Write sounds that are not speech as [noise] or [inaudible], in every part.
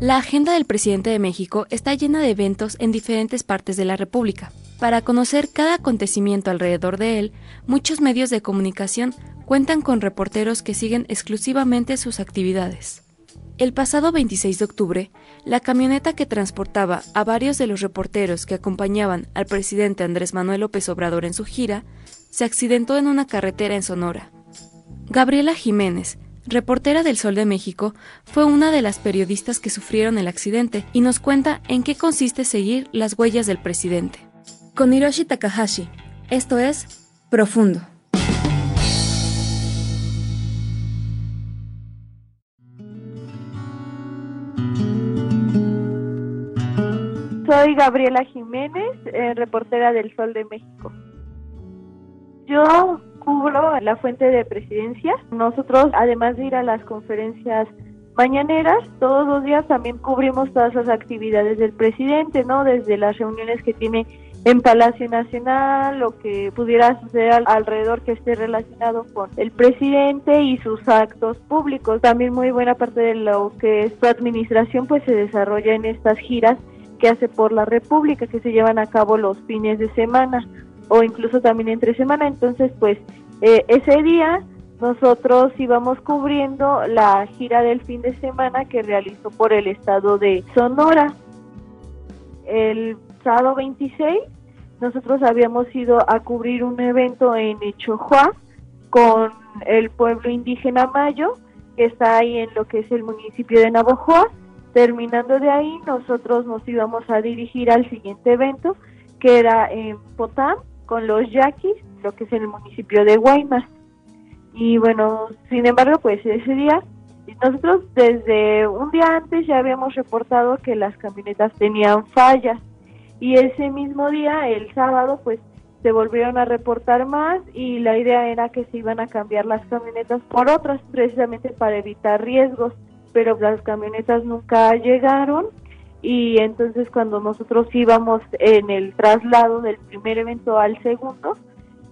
La agenda del presidente de México está llena de eventos en diferentes partes de la República. Para conocer cada acontecimiento alrededor de él, muchos medios de comunicación cuentan con reporteros que siguen exclusivamente sus actividades. El pasado 26 de octubre, la camioneta que transportaba a varios de los reporteros que acompañaban al presidente Andrés Manuel López Obrador en su gira, se accidentó en una carretera en Sonora. Gabriela Jiménez, reportera del Sol de México, fue una de las periodistas que sufrieron el accidente y nos cuenta en qué consiste seguir las huellas del presidente. Con Hiroshi Takahashi, esto es Profundo. Soy Gabriela Jiménez, eh, reportera del Sol de México. Yo cubro la fuente de presidencia. Nosotros, además de ir a las conferencias mañaneras, todos los días también cubrimos todas las actividades del presidente, ¿no? Desde las reuniones que tiene en Palacio Nacional, lo que pudiera suceder alrededor que esté relacionado con el presidente y sus actos públicos. También muy buena parte de lo que es su administración pues se desarrolla en estas giras que hace por la República, que se llevan a cabo los fines de semana o incluso también entre semana. Entonces, pues eh, ese día nosotros íbamos cubriendo la gira del fin de semana que realizó por el estado de Sonora. El sábado 26 nosotros habíamos ido a cubrir un evento en Echojuá con el pueblo indígena Mayo, que está ahí en lo que es el municipio de Navojoa Terminando de ahí, nosotros nos íbamos a dirigir al siguiente evento, que era en Potán, con los yaquis, lo que es en el municipio de Guaymas. Y bueno, sin embargo, pues ese día, nosotros desde un día antes ya habíamos reportado que las camionetas tenían fallas. Y ese mismo día, el sábado, pues se volvieron a reportar más y la idea era que se iban a cambiar las camionetas por otras precisamente para evitar riesgos pero las camionetas nunca llegaron y entonces cuando nosotros íbamos en el traslado del primer evento al segundo,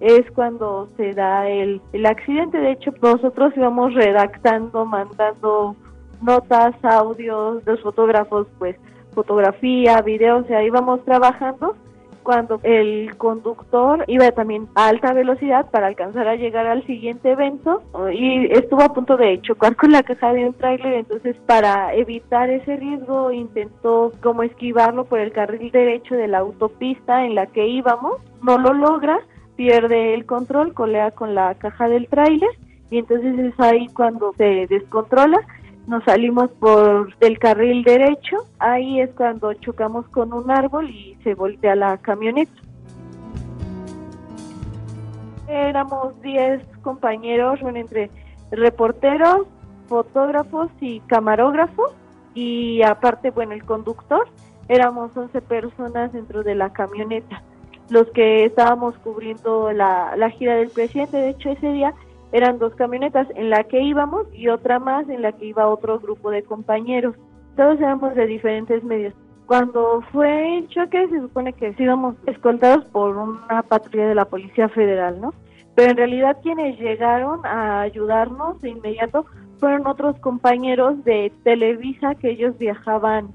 es cuando se da el, el accidente. De hecho, nosotros íbamos redactando, mandando notas, audios, los fotógrafos, pues fotografía, video, o sea, íbamos trabajando cuando el conductor iba también a alta velocidad para alcanzar a llegar al siguiente evento y estuvo a punto de chocar con la caja de un tráiler, entonces para evitar ese riesgo intentó como esquivarlo por el carril derecho de la autopista en la que íbamos, no lo logra, pierde el control, colea con la caja del tráiler y entonces es ahí cuando se descontrola nos salimos por el carril derecho, ahí es cuando chocamos con un árbol y se voltea la camioneta. Éramos 10 compañeros, bueno, entre reporteros, fotógrafos y camarógrafos y aparte, bueno, el conductor, éramos 11 personas dentro de la camioneta, los que estábamos cubriendo la, la gira del presidente, de hecho ese día eran dos camionetas en la que íbamos y otra más en la que iba otro grupo de compañeros. Todos éramos de diferentes medios. Cuando fue el choque se supone que íbamos escoltados por una patrulla de la Policía Federal, ¿no? Pero en realidad quienes llegaron a ayudarnos de inmediato fueron otros compañeros de Televisa que ellos viajaban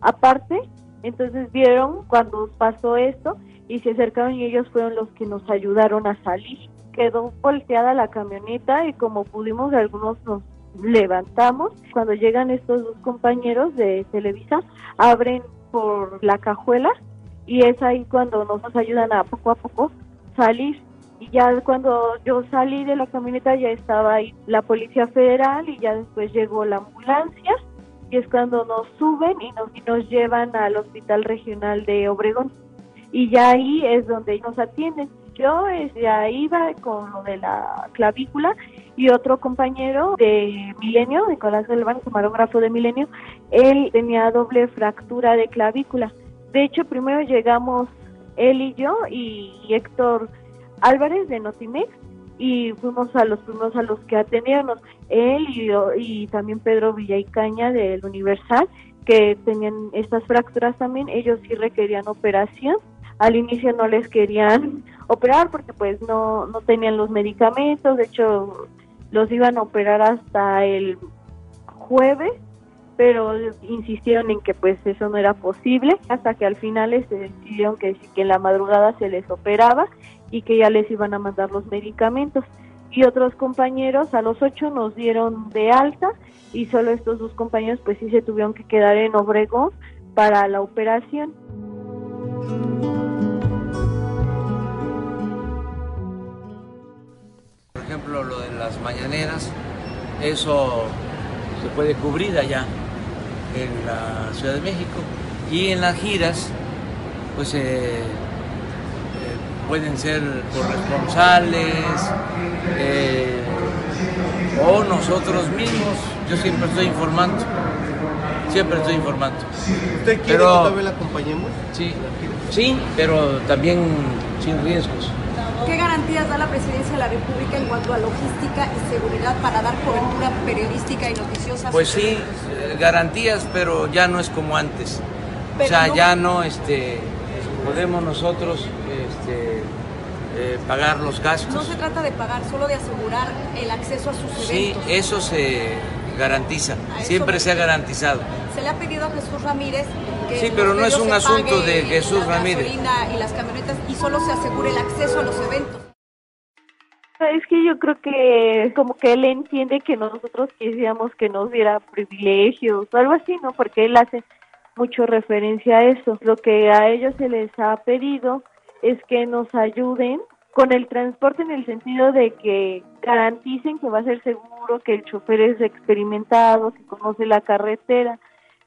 aparte. Entonces vieron cuando pasó esto y se acercaron y ellos fueron los que nos ayudaron a salir quedó volteada la camioneta y como pudimos algunos nos levantamos. Cuando llegan estos dos compañeros de Televisa, abren por la cajuela y es ahí cuando nos ayudan a poco a poco salir. Y ya cuando yo salí de la camioneta ya estaba ahí la Policía Federal y ya después llegó la ambulancia y es cuando nos suben y nos, y nos llevan al Hospital Regional de Obregón. Y ya ahí es donde nos atienden yo ya iba con lo de la clavícula y otro compañero de Milenio, Nicolás Galván, camarógrafo de Milenio, él tenía doble fractura de clavícula. De hecho, primero llegamos él y yo y Héctor Álvarez de Notimex y fuimos a los primeros a los que atendíamos, él y, yo, y también Pedro Villaicaña del Universal, que tenían estas fracturas también, ellos sí requerían operación. Al inicio no les querían operar porque pues no, no tenían los medicamentos, de hecho los iban a operar hasta el jueves, pero insistieron en que pues eso no era posible, hasta que al final se decidieron que, que en la madrugada se les operaba y que ya les iban a mandar los medicamentos. Y otros compañeros a los ocho nos dieron de alta y solo estos dos compañeros pues sí se tuvieron que quedar en Obregón para la operación. Ejemplo, lo de las mañaneras, eso se puede cubrir allá en la Ciudad de México y en las giras, pues eh, pueden ser corresponsales eh, o nosotros mismos. Yo siempre estoy informando, siempre estoy informando. ¿Usted quiere pero, que también la acompañemos? Sí, sí, pero también sin riesgos. ¿Qué garantías da la Presidencia de la República en cuanto a logística y seguridad para dar cobertura periodística y noticiosa? Pues sí, garantías, pero ya no es como antes. o sea, ya no este, podemos nosotros este, eh, pagar los gastos. No se trata de pagar, solo de asegurar el acceso a sus eventos. Sí, eso se garantiza, siempre se ha garantizado. Se le ha pedido a Jesús Ramírez que Sí, pero no es un asunto de Jesús la Ramírez. y las camionetas y solo se asegure el acceso a los eventos. Es que yo creo que como que él entiende que nosotros quisiéramos que nos diera privilegios o algo así, ¿no? Porque él hace mucho referencia a eso. Lo que a ellos se les ha pedido es que nos ayuden con el transporte en el sentido de que garanticen que va a ser seguro, que el chofer es experimentado, que conoce la carretera.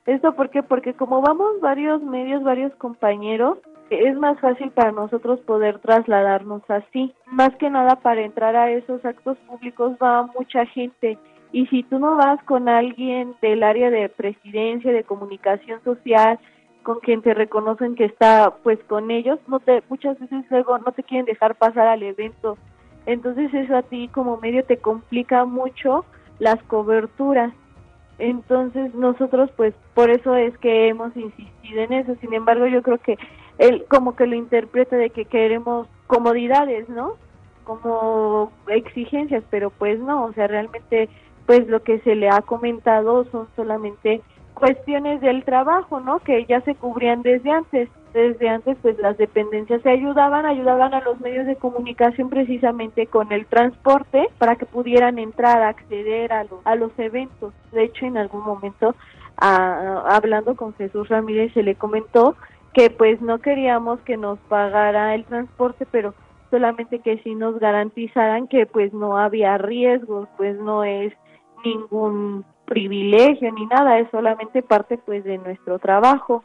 ¿Esto por qué? Porque como vamos varios medios, varios compañeros, es más fácil para nosotros poder trasladarnos así. Más que nada para entrar a esos actos públicos va mucha gente y si tú no vas con alguien del área de presidencia, de comunicación social, con quien te reconocen que está pues con ellos, no te muchas veces luego no te quieren dejar pasar al evento. Entonces eso a ti como medio te complica mucho las coberturas. Entonces nosotros pues por eso es que hemos insistido en eso. Sin embargo, yo creo que él como que lo interpreta de que queremos comodidades, ¿no? Como exigencias, pero pues no, o sea, realmente pues lo que se le ha comentado son solamente cuestiones del trabajo, ¿no? Que ya se cubrían desde antes. Desde antes, pues las dependencias se ayudaban, ayudaban a los medios de comunicación precisamente con el transporte para que pudieran entrar, acceder a, a los eventos. De hecho, en algún momento, hablando con Jesús Ramírez, se le comentó que pues no queríamos que nos pagara el transporte, pero solamente que sí nos garantizaran que pues no había riesgos, pues no es ningún privilegio ni nada, es solamente parte pues de nuestro trabajo.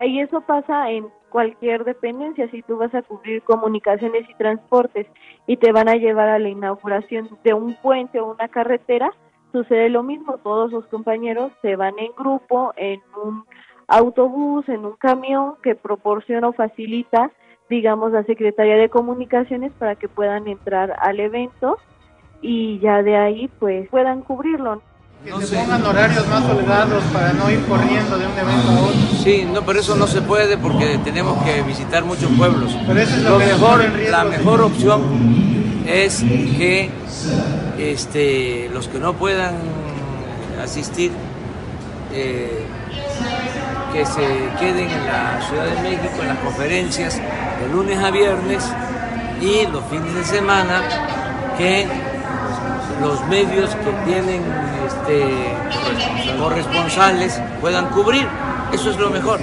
Y eso pasa en cualquier dependencia, si tú vas a cubrir comunicaciones y transportes y te van a llevar a la inauguración de un puente o una carretera, sucede lo mismo, todos los compañeros se van en grupo, en un autobús, en un camión que proporciona o facilita, digamos, la Secretaría de Comunicaciones para que puedan entrar al evento y ya de ahí pues puedan cubrirlo. Que se pongan horarios más holgados para no ir corriendo de un evento a otro. Sí, no, pero eso no se puede porque tenemos que visitar muchos pueblos. Pero eso es lo, mejor, la mejor opción es que este, los que no puedan asistir, eh, que se queden en la Ciudad de México en las conferencias de lunes a viernes y los fines de semana que los medios que tienen este, corresponsales puedan cubrir. Eso es lo mejor.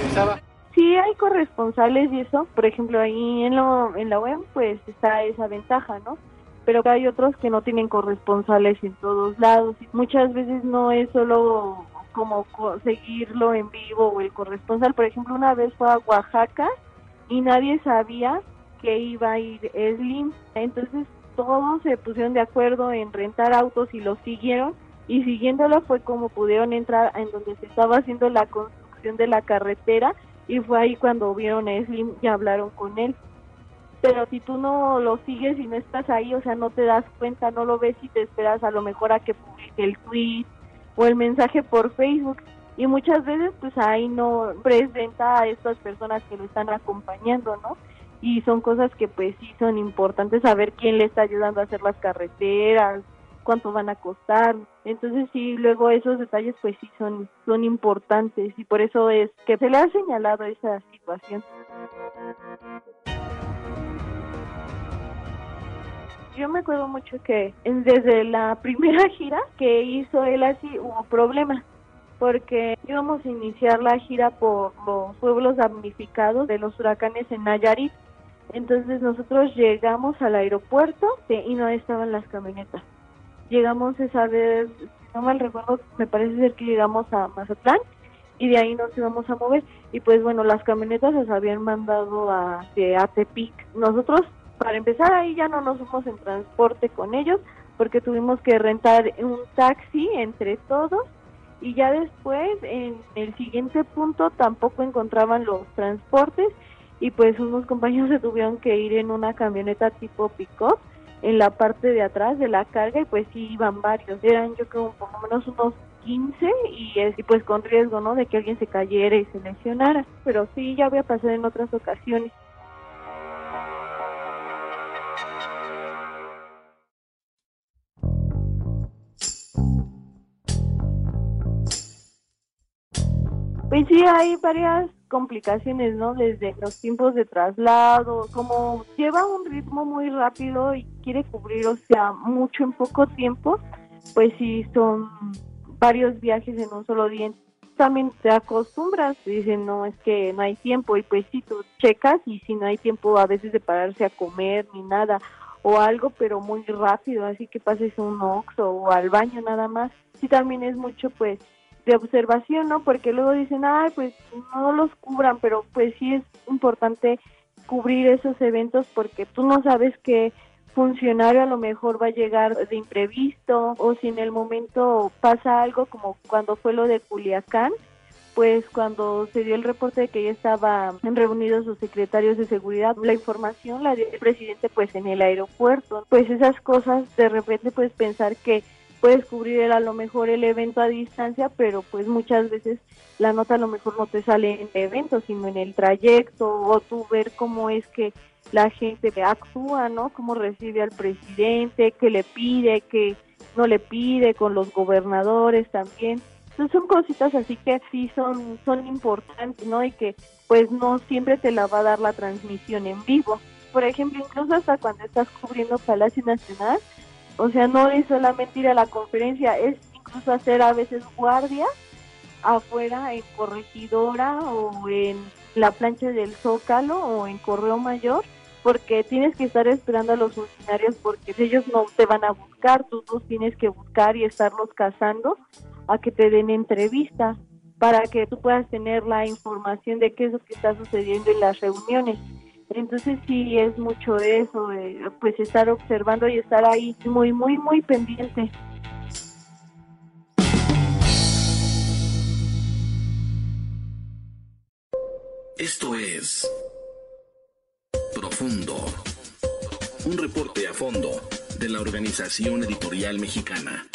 Sí, hay corresponsales y eso. Por ejemplo, ahí en, lo, en la web, pues está esa ventaja, ¿no? Pero hay otros que no tienen corresponsales en todos lados. Muchas veces no es solo como seguirlo en vivo o el corresponsal. Por ejemplo, una vez fue a Oaxaca y nadie sabía que iba a ir Slim. Entonces todos se pusieron de acuerdo en rentar autos y los siguieron y siguiéndolo fue como pudieron entrar en donde se estaba haciendo la construcción de la carretera y fue ahí cuando vieron a Slim y hablaron con él. Pero si tú no lo sigues y no estás ahí, o sea, no te das cuenta, no lo ves y te esperas a lo mejor a que publique el tweet o el mensaje por Facebook y muchas veces pues ahí no presenta a estas personas que lo están acompañando, ¿no? Y son cosas que pues sí son importantes saber quién le está ayudando a hacer las carreteras, cuánto van a costar. Entonces sí, luego esos detalles pues sí son son importantes y por eso es que se le ha señalado esa situación. Yo me acuerdo mucho que desde la [laughs] primera gira que hizo él así hubo problemas porque íbamos a iniciar la gira por los pueblos damnificados de los huracanes en Nayarit. Entonces nosotros llegamos al aeropuerto y no estaban las camionetas. Llegamos esa vez, no mal recuerdo, me parece ser que llegamos a Mazatlán y de ahí nos íbamos a mover. Y pues bueno, las camionetas las habían mandado a, de Tepic. Nosotros, para empezar, ahí ya no nos fuimos en transporte con ellos porque tuvimos que rentar un taxi entre todos y ya después en el siguiente punto tampoco encontraban los transportes y pues unos compañeros se tuvieron que ir en una camioneta tipo pick-up en la parte de atrás de la carga y pues sí iban varios, eran yo creo por lo menos unos 15 y, y pues con riesgo, ¿no? De que alguien se cayera y se lesionara, pero sí ya había pasado en otras ocasiones. Pues sí, hay varias complicaciones, ¿no? Desde los tiempos de traslado, como lleva un ritmo muy rápido y quiere cubrir, o sea, mucho en poco tiempo, pues sí, son varios viajes en un solo día. También te acostumbras, dicen, no, es que no hay tiempo, y pues sí, tú checas y si no hay tiempo a veces de pararse a comer ni nada, o algo, pero muy rápido, así que pases un oxo o al baño nada más. Sí, también es mucho, pues, de observación, ¿no? Porque luego dicen, ay, pues no los cubran, pero pues sí es importante cubrir esos eventos porque tú no sabes qué funcionario a lo mejor va a llegar de imprevisto o si en el momento pasa algo como cuando fue lo de Culiacán, pues cuando se dio el reporte de que ya estaban reunidos los secretarios de seguridad, la información la dio el presidente pues en el aeropuerto. Pues esas cosas de repente puedes pensar que puedes cubrir a lo mejor el evento a distancia, pero pues muchas veces la nota a lo mejor no te sale en el evento, sino en el trayecto, o tú ver cómo es que la gente actúa, ¿no? Cómo recibe al presidente, qué le pide, qué no le pide, con los gobernadores también. Entonces son cositas así que sí son, son importantes, ¿no? Y que pues no siempre te la va a dar la transmisión en vivo. Por ejemplo, incluso hasta cuando estás cubriendo Palacio Nacional, o sea, no es solamente ir a la conferencia, es incluso hacer a veces guardia afuera en corregidora o en la plancha del Zócalo o en Correo Mayor, porque tienes que estar esperando a los funcionarios porque ellos no te van a buscar, tú los tienes que buscar y estarlos cazando a que te den entrevista para que tú puedas tener la información de qué es lo que está sucediendo en las reuniones. Entonces sí es mucho eso, pues estar observando y estar ahí muy, muy, muy pendiente. Esto es Profundo, un reporte a fondo de la Organización Editorial Mexicana.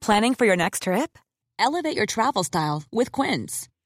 Planning for your next trip? Elevate your travel style with Quince.